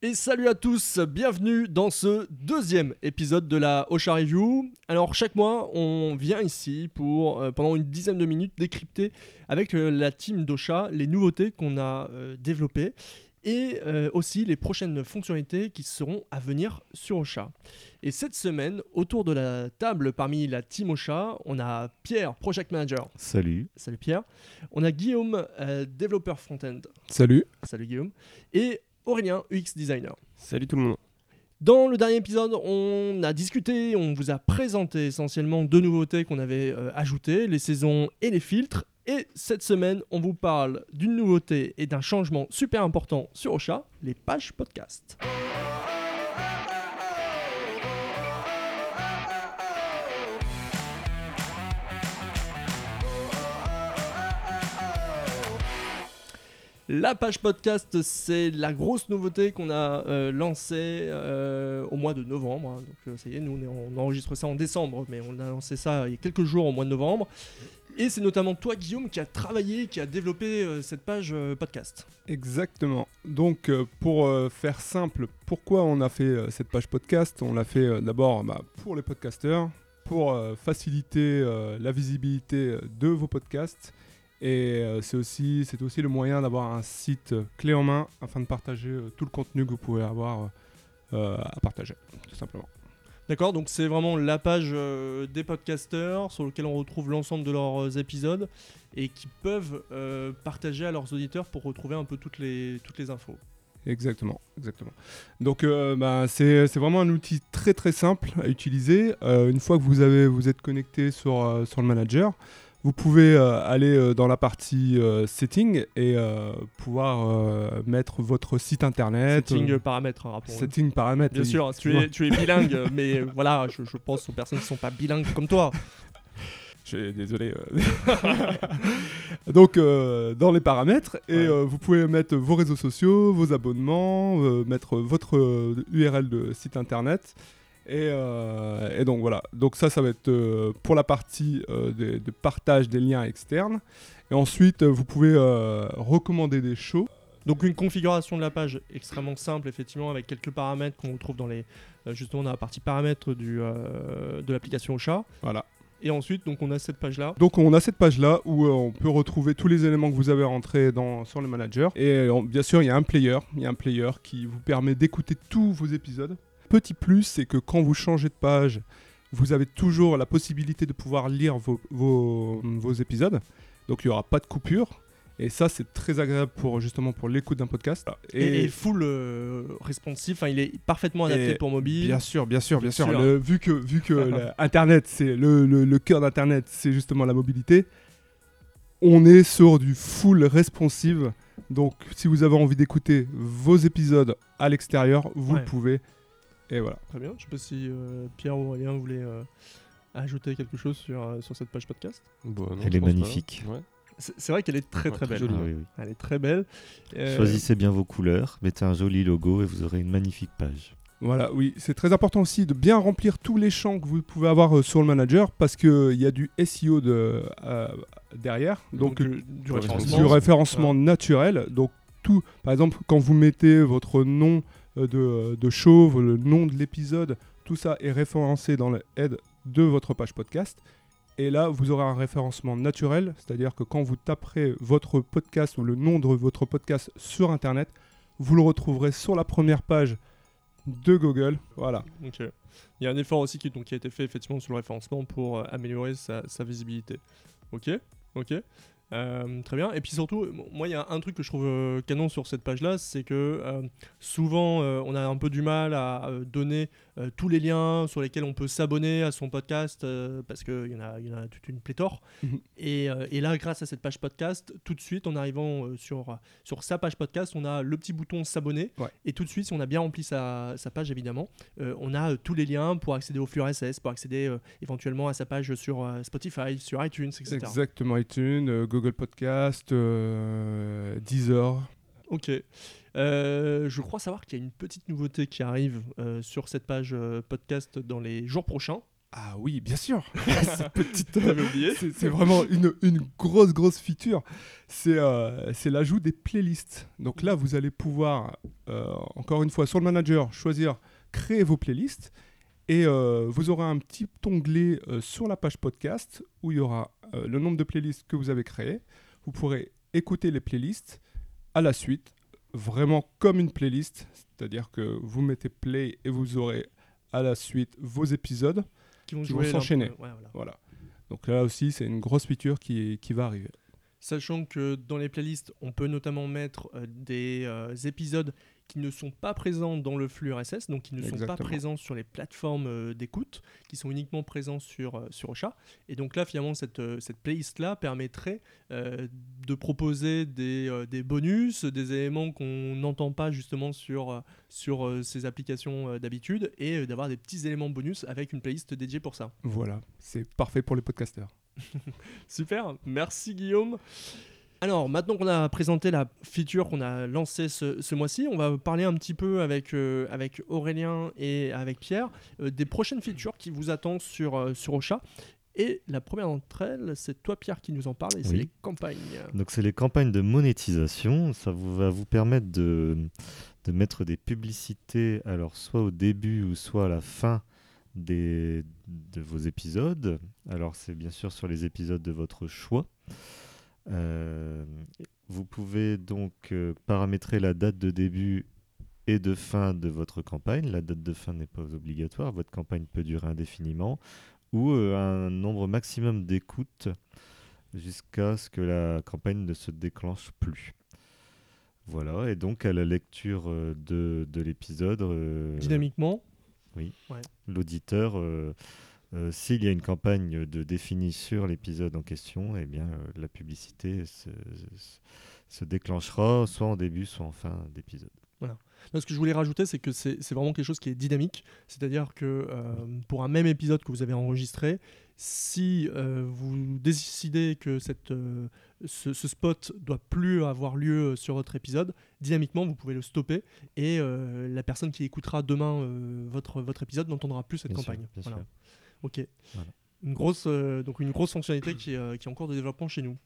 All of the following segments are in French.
Et salut à tous, bienvenue dans ce deuxième épisode de la Osha Review. Alors chaque mois, on vient ici pour euh, pendant une dizaine de minutes décrypter avec euh, la team d'Osha les nouveautés qu'on a euh, développées et euh, aussi les prochaines fonctionnalités qui seront à venir sur Osha. Et cette semaine, autour de la table parmi la team Osha, on a Pierre, Project Manager. Salut. Salut Pierre. On a Guillaume, euh, développeur front-end. Salut. Salut Guillaume. Et Aurélien, UX designer. Salut tout le monde. Dans le dernier épisode, on a discuté, on vous a présenté essentiellement deux nouveautés qu'on avait euh, ajoutées, les saisons et les filtres. Et cette semaine, on vous parle d'une nouveauté et d'un changement super important sur Ocha, les pages podcast. La page podcast, c'est la grosse nouveauté qu'on a euh, lancée euh, au mois de novembre. hein. Donc euh, ça y est, nous on, enregistre ça en décembre, mais on a lancé ça il y a quelques jours au mois de novembre. Et c'est notamment toi, Guillaume, qui a travaillé, qui a développé cette page podcast. Exactement. Donc pour faire simple, pourquoi on a fait cette page podcast? On l'a fait d'abord bah, pour les podcasteurs, pour faciliter la visibilité de vos podcasts. Et euh, c'est aussi, c'est aussi le moyen d'avoir un site clé en main afin de partager euh, tout le contenu que vous pouvez avoir euh, à partager, tout simplement. D'accord Donc c'est vraiment la page euh, des podcasteurs sur laquelle on retrouve l'ensemble de leurs épisodes et qui peuvent euh, partager à leurs auditeurs pour retrouver un peu toutes les, toutes les infos. Exactement, exactement. Donc euh, bah, c'est c'est vraiment un outil très très simple à utiliser. Une fois que vous, avez, vous êtes connecté sur, sur le manager, vous pouvez euh, aller euh, dans la partie euh, setting et euh, pouvoir mettre votre site internet. Setting paramètres, hein, setting paramètres. Bien oui. sûr, tu es, tu es bilingue, mais voilà, je, je pense aux personnes qui ne sont pas bilingues comme toi. Je suis désolé. Donc, dans les paramètres, et Ouais. vous pouvez mettre vos réseaux sociaux, vos abonnements, mettre votre URL de site internet. Et, euh, et donc voilà. Donc ça, ça va être euh, pour la partie euh, de, de partage des liens externes. Et ensuite, vous pouvez recommander des shows. Donc une configuration de la page extrêmement simple, effectivement, avec quelques paramètres qu'on retrouve dans les, justement dans la partie paramètres du, de l'application Ocha. Voilà. Et ensuite, donc on a cette page-là. Donc on a cette page-là où euh, on peut retrouver tous les éléments que vous avez rentrés dans, sur le manager. Et euh, bien sûr, il y a un player. Il y a un player qui vous permet d'écouter tous vos épisodes. Petit plus, c'est que quand vous changez de page, vous avez toujours la possibilité de pouvoir lire vos, vos, vos épisodes. Donc il n'y aura pas de coupure. Et ça, c'est très agréable pour justement pour l'écoute d'un podcast. Et, et full euh, responsive, il est parfaitement adapté pour mobile. Bien sûr, bien sûr, bien, Bien sûr. sûr. Le- vu que, vu que Internet, c'est le, le, le cœur d'Internet, c'est justement la mobilité. On est sur du full responsive. Donc, si vous avez envie d'écouter vos épisodes à l'extérieur, vous Ouais. le pouvez. Et voilà. Très bien. Je sais pas si euh, Pierre ou Aurélien voulaient euh, ajouter quelque chose sur, euh, sur cette page podcast. Bah, non, Elle est magnifique. Ouais. C'est vrai qu'elle est très très belle. Ah oui, oui. Elle est très belle. Euh, Choisissez bien vos couleurs, mettez un joli logo et vous aurez une magnifique page. Voilà, oui. C'est très important aussi de bien remplir tous les champs que vous pouvez avoir euh, sur le manager parce qu'il y a du SEO de, euh, derrière. Donc, du, du du référencement. du référencement naturel. Donc tout, par exemple, quand vous mettez votre nom euh, de, de show, le nom de l'épisode, tout ça est référencé dans le head de votre page podcast. Et là, vous aurez un référencement naturel, c'est-à-dire que quand vous taperez votre podcast ou le nom de votre podcast sur Internet, vous le retrouverez sur la première page de Google. Voilà. Ok. Il y a un effort aussi qui a été fait effectivement sur le référencement pour euh, améliorer sa, sa visibilité. Ok, ok. Euh, très bien. Et puis surtout, moi, il y a un truc que je trouve euh, canon sur cette page-là, c'est que euh, souvent, on a un peu du mal à donner tous les liens sur lesquels on peut s'abonner à son podcast, parce qu'il y, en a- il y en a toute une pléthore. Mhm. et, et là, grâce à cette page podcast, tout de suite, en arrivant sur, sur sa page podcast, on a le petit bouton s'abonner. Ouais. Et tout de suite, si on a bien rempli sa, sa page, évidemment, on a tous les liens pour accéder au flux RSS, pour accéder éventuellement à sa page sur Spotify, sur iTunes, etc. Exactement, iTunes, euh, Google Podcast, euh, Deezer. Ok. Euh, je crois savoir qu'il y a une petite nouveauté qui arrive euh, sur cette page euh, podcast dans les jours prochains. Ah oui, bien sûr. Cette petite, c'est vraiment une, une grosse, grosse feature. C'est c'est l'ajout des playlists. Donc là, vous allez pouvoir, encore une fois, sur le manager, choisir créer vos playlists. Et euh, vous aurez un petit onglet euh, sur la page podcast où il y aura euh, le nombre de playlists que vous avez créées. Vous pourrez écouter les playlists à la suite, vraiment comme une playlist. C'est-à-dire que vous mettez play et vous aurez à la suite vos épisodes. Qui vont, s'enchaîner. ouais, voilà. Voilà. Donc là aussi, c'est une grosse feature qui, qui va arriver. Sachant que dans les playlists, on peut notamment mettre des épisodes qui ne sont pas présents dans le flux RSS, donc qui ne sont pas présents sur les plateformes euh, d'écoute, qui sont uniquement présents sur, euh, sur Ocha. Et donc là, finalement, cette, euh, cette playlist-là permettrait euh, de proposer des, euh, des bonus, des éléments qu'on n'entend pas justement sur, sur ces applications d'habitude, et d'avoir des petits éléments bonus avec une playlist dédiée pour ça. Voilà, c'est parfait pour les podcasters. Super, merci Guillaume. Alors maintenant qu'on a présenté la feature qu'on a lancée ce, ce mois-ci, on va parler un petit peu avec, euh, avec Aurélien et avec Pierre euh, des prochaines features qui vous attendent sur, euh, sur Ocha. Et la première d'entre elles, c'est toi Pierre qui nous en parle, et c'est Oui. les campagnes. Donc c'est les campagnes de monétisation. Ça vous, va vous permettre de, de mettre des publicités, alors soit au début ou soit à la fin des, de vos épisodes. Alors c'est bien sûr sur les épisodes de votre choix. Euh, vous pouvez donc euh, paramétrer la date de début et de fin de votre campagne. La date de fin n'est pas obligatoire. Votre campagne peut durer indéfiniment ou euh, un nombre maximum d'écoutes jusqu'à ce que la campagne ne se déclenche plus. Voilà, et donc à la lecture de, de l'épisode, euh, Dynamiquement, l'auditeur, euh, euh, s'il y a une campagne de définie sur l'épisode en question, eh bien euh, la publicité se, se- se déclenchera soit en début, soit en fin d'épisode. Non, ce que je voulais rajouter, c'est que c'est vraiment quelque chose qui est dynamique. C'est-à-dire que euh, pour un même épisode que vous avez enregistré, si vous décidez que cette, ce, ce spot doit plus avoir lieu sur votre épisode, dynamiquement, vous pouvez le stopper et la personne qui écoutera demain votre, votre épisode n'entendra plus cette Bien sûr, campagne. bien Voilà. sûr. Ok. Voilà. Une grosse, euh, donc une grosse fonctionnalité qui, est, euh, qui est en cours de développement chez nous.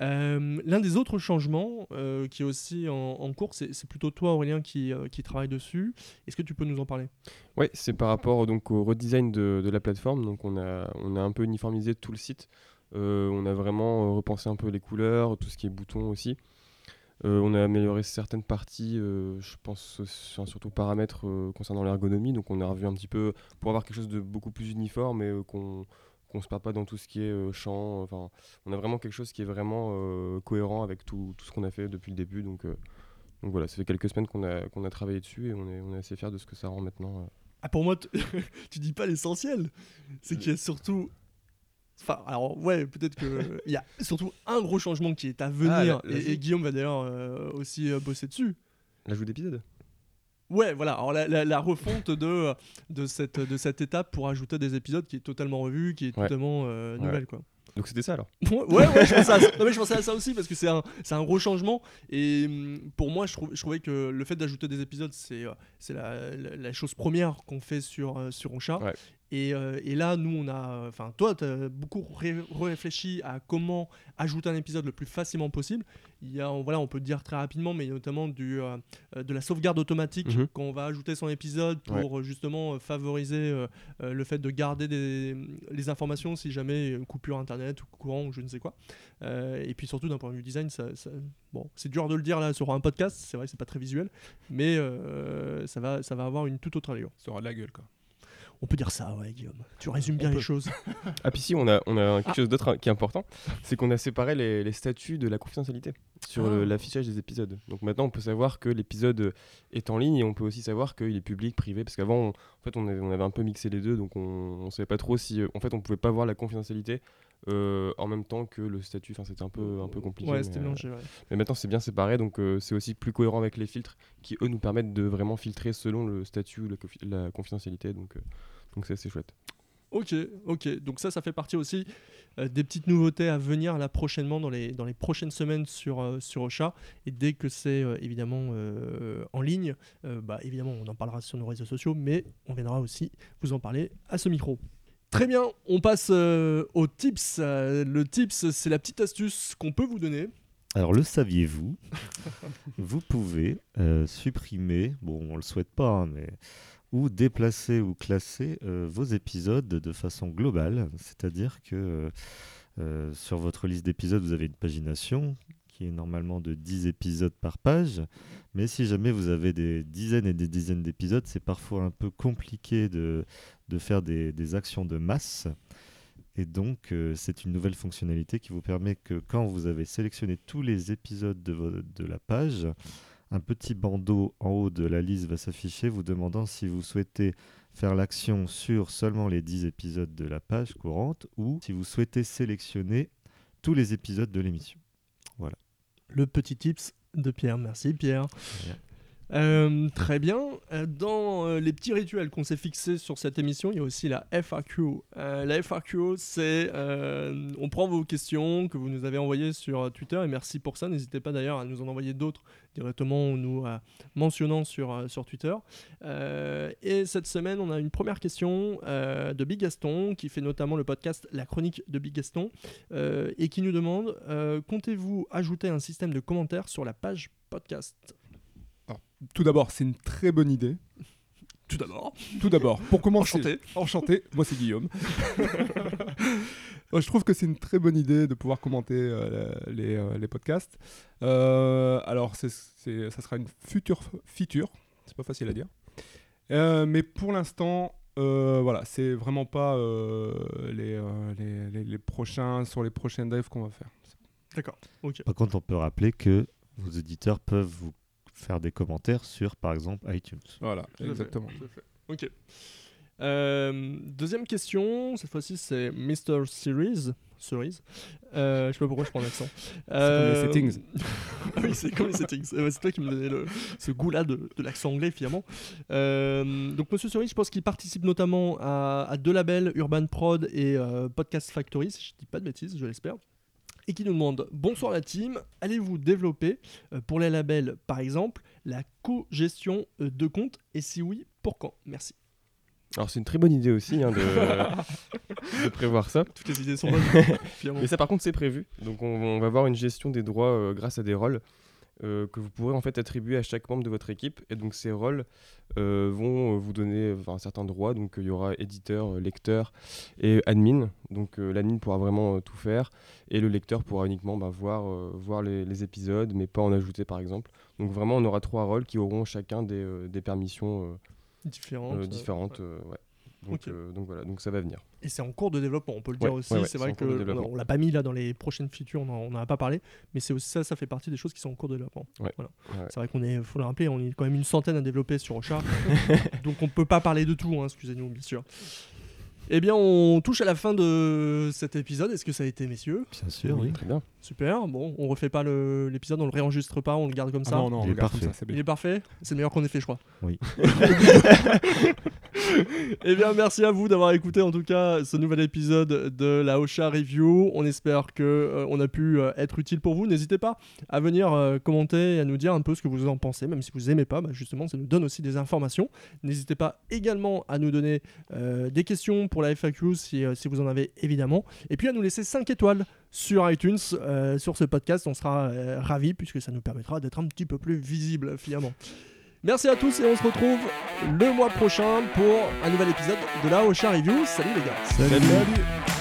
Euh, L'un des autres changements qui est aussi en, en cours, c'est plutôt toi Aurélien qui, qui travaille dessus. Est-ce que tu peux nous en parler? Ouais, c'est par rapport donc au redesign de, de la plateforme. Donc on a, on a un peu uniformisé tout le site. On a vraiment repensé un peu les couleurs, tout ce qui est boutons aussi. Euh, on a amélioré certaines parties, euh, je pense sur- surtout paramètres euh, concernant l'ergonomie. Donc on a revu un petit peu pour avoir quelque chose de beaucoup plus uniforme et qu'on qu'on se perd pas dans tout ce qui est champ. On a vraiment quelque chose qui est vraiment cohérent avec tout, ce qu'on a fait depuis le début. Donc, voilà, ça fait quelques semaines qu'on a, qu'on a travaillé dessus et on est, on est assez fiers de ce que ça rend maintenant. ah, Pour moi, tu dis pas l'essentiel. C'est qu'il y a surtout. Enfin, alors ouais, peut-être que il y a surtout un gros changement qui est à venir Ah, et, Guillaume va d'ailleurs euh, aussi euh, bosser dessus. L'ajout d'épisode? Ouais, voilà. Alors la, la- la refonte de, de, cette, de cette étape pour ajouter des épisodes qui est totalement revue, qui est Ouais. totalement euh, Ouais. nouvelle, quoi. Donc c'était ça alors? Ouais, ouais, je, pensais à ça. Non, mais je pensais à ça aussi parce que c'est un, c'est un gros changement. Et hum, pour moi, je, trouve, je trouvais que le fait d'ajouter des épisodes, c'est, euh, c'est la, la- la chose première qu'on fait sur, euh, sur. Ouais. Et, euh, et là, nous, on a. Enfin, toi, tu as beaucoup ré- réfléchi à comment ajouter un épisode le plus facilement possible. Il y a, voilà, on peut le dire très rapidement, mais il y a notamment du, euh, euh, de la sauvegarde automatique Mhm. quand on va ajouter son épisode pour justement euh, favoriser euh, euh, le fait de garder des, les informations si jamais une coupure internet ou courant ou je ne sais quoi. Euh, et puis surtout d'un point de vue design, ça, ça- bon, c'est dur de le dire là sur un podcast, c'est vrai que c'est pas très visuel, mais euh, ça, va, ça va avoir une toute autre allure. Ça aura de la gueule, quoi. On peut dire ça, ouais, Guillaume. Tu résumes bien On les peut. choses. Ah puis si, on a, on a quelque Ah. chose d'autre hein, qui est important, c'est qu'on a séparé les, les statuts de la confidentialité sur Ah. l'affichage des épisodes. Donc maintenant on peut savoir que l'épisode est en ligne et on peut aussi savoir qu'il est public, privé, parce qu'avant on- en fait on avait, on avait un peu mixé les deux, donc on, on savait pas trop si... euh, En fait on pouvait pas voir la confidentialité euh, en même temps que le statut, enfin c'était un peu, un peu compliqué. Ouais, mais, c'était euh, mélangé. ouais. Mais maintenant, c'est bien séparé, donc euh, c'est aussi plus cohérent avec les filtres qui, eux, nous permettent de vraiment filtrer selon le statut ou la, confi- la confidentialité. Donc, euh, donc c'est chouette. Ok, ok. Donc ça, ça fait partie aussi euh, des petites nouveautés à venir là prochainement dans les, dans les prochaines semaines sur, euh, sur Ocha. Et dès que c'est euh, évidemment en ligne, bah, évidemment, on en parlera sur nos réseaux sociaux, mais on viendra aussi vous en parler à ce micro. Très bien, on passe au tips. Le tips, c'est la petite astuce qu'on peut vous donner. Alors, le saviez-vous? Vous pouvez supprimer, bon, on le souhaite pas, hein, mais ou déplacer ou classer euh, vos épisodes de façon globale. C'est-à-dire que euh, sur votre liste d'épisodes, vous avez une pagination qui est normalement de 10 épisodes par page. Mais si jamais vous avez des dizaines et des dizaines d'épisodes, c'est parfois un peu compliqué de, de faire des, des actions de masse. Et donc, euh, c'est une nouvelle fonctionnalité qui vous permet que quand vous avez sélectionné tous les épisodes de, de la page, un petit bandeau en haut de la liste va s'afficher vous demandant si vous souhaitez faire l'action sur seulement les 10 épisodes de la page courante ou si vous souhaitez sélectionner tous les épisodes de l'émission. Le petit tips de Pierre. Merci Pierre. Euh, très bien. Euh, Dans euh, les petits rituels qu'on s'est fixés sur cette émission, il y a aussi la FAQ. La FAQ, c'est on prend vos questions que vous nous avez envoyées sur Twitter et merci pour ça. N'hésitez pas d'ailleurs à nous en envoyer d'autres directement en nous mentionnant sur, sur Twitter. Et cette semaine, on a une première question de Big Gaston qui fait notamment le podcast La chronique de Big Gaston et qui nous demande comptez-vous ajouter un système de commentaires sur la page podcast? Tout d'abord, c'est une très bonne idée. Tout d'abord, Tout d'abord, pour commencer. Enchanté. Enchanté. Moi, c'est Guillaume. Je trouve que c'est une très bonne idée de pouvoir commenter euh, les, euh, les podcasts. Euh, alors, c'est, c'est- ça sera une future feature. C'est pas facile à dire. Euh, mais pour l'instant, euh, voilà, c'est vraiment pas euh, les, euh, les, les- les prochains sur les prochaines devs qu'on va faire. d'accord. Ok. Par contre, on peut rappeler que vos éditeurs peuvent vous faire des commentaires sur, par exemple, iTunes. Voilà, exactement. Ok. Euh, deuxième question, cette fois-ci c'est Mr. Series. Series. Euh, je sais pas pourquoi je prends l'accent. comme les settings. oui, c'est comme les settings. Euh, c'est toi qui me donnais le- ce goût-là de, de l'accent anglais finalement. Euh, donc Monsieur Cerise, je pense qu'il participe notamment à, à deux labels, Urban Prod et euh, Podcast Factory, si je dis pas de bêtises, je l'espère. Et qui nous demande Bonsoir la team, allez-vous développer euh, pour les labels par exemple la co-gestion euh, de comptes Et si oui, pour quand? Merci. Alors c'est une très bonne idée aussi hein, de, de prévoir ça. Toutes les idées sont bonnes. Mais ça par contre c'est prévu. Donc on, on va avoir une gestion des droits euh, grâce à des rôles euh, que vous pourrez en fait attribuer à chaque membre de votre équipe. Et donc ces rôles euh, vont euh, vous donner enfin, un certain droit. Donc il y aura éditeur, lecteur et admin. Donc l'admin pourra vraiment tout faire et le lecteur pourra uniquement bah, voir, voir les, les épisodes mais pas en ajouter par exemple. Donc vraiment on aura trois rôles qui auront chacun des, des permissions Différentes. différentes. ouais. ouais. Donc, euh, donc voilà, donc ça va venir. Et c'est en cours de développement, on peut le dire Ouais, aussi. ouais, ouais, c'est vrai en que cours de on développement. on l'a pas mis là dans les prochaines features, on n'en a pas parlé, mais c'est aussi ça, ça fait partie des choses qui sont en cours de développement. Voilà. C'est vrai qu'on est, faut le rappeler, on est quand même une centaine à développer sur Ocha, donc on peut pas parler de tout, hein, excusez-nous, bien sûr. Eh bien, on touche à la fin de cet épisode. Est-ce que ça a été, messieurs Bien sûr, oui. Très bien. Super. Bon, on refait pas le- l'épisode, on le réenregistre pas, on le garde comme Ah ça. non, non, Il est regarde comme parfait. ça, c'est Il est parfait C'est le meilleur qu'on ait fait, je crois. Oui. eh bien, merci à vous d'avoir écouté en tout cas ce nouvel épisode de la Ocha Review. On espère que euh, on a pu euh, être utile pour vous. N'hésitez pas à venir euh, commenter et à nous dire un peu ce que vous en pensez, même si vous aimez pas. bah, justement, ça nous donne aussi des informations. N'hésitez pas également à nous donner euh, des questions pour la FAQ si, euh, si vous en avez évidemment. Et puis à nous laisser 5 étoiles sur iTunes euh, sur ce podcast. On sera euh, ravis puisque ça nous permettra d'être un petit peu plus visible finalement. Merci à tous et on se retrouve le mois prochain pour un nouvel épisode de la Ocha Review. Salut les gars Salut. Salut.